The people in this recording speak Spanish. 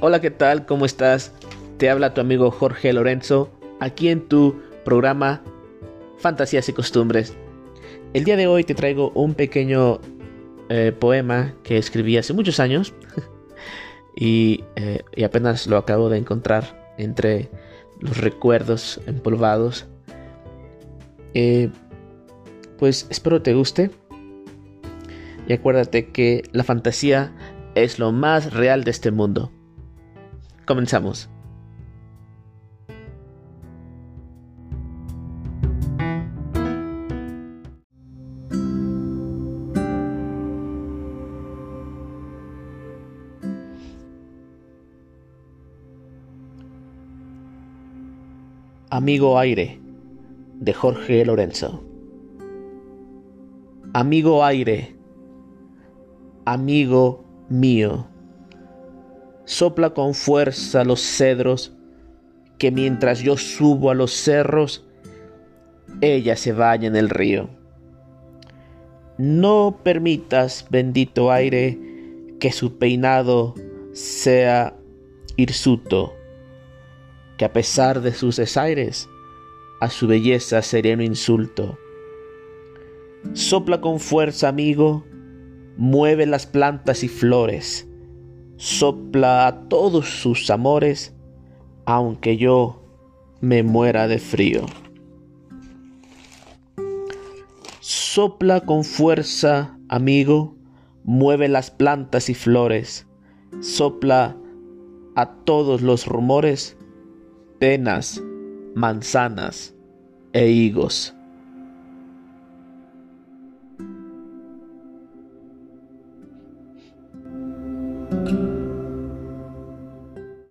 Hola, ¿qué tal? ¿Cómo estás? Te habla tu amigo Jorge Lorenzo, aquí en tu programa Fantasías y Costumbres. El día de hoy te traigo un pequeño eh, poema que escribí hace muchos años y, eh, y, apenas lo acabo de encontrar entre los recuerdos empolvados. Eh, pues espero te guste y acuérdate que la fantasía es lo más real de este mundo. Comenzamos. Amigo Aire de Jorge Lorenzo. Amigo Aire, amigo mío sopla con fuerza los cedros, que mientras yo subo a los cerros, ella se vaya en el río. No permitas, bendito aire, que su peinado sea hirsuto, que a pesar de sus desaires, a su belleza sería un insulto. Sopla con fuerza, amigo, mueve las plantas y flores, sopla a todos sus amores, aunque yo me muera de frío. Sopla con fuerza, amigo, mueve las plantas y flores, sopla a todos los rumores, penas, manzanas e higos.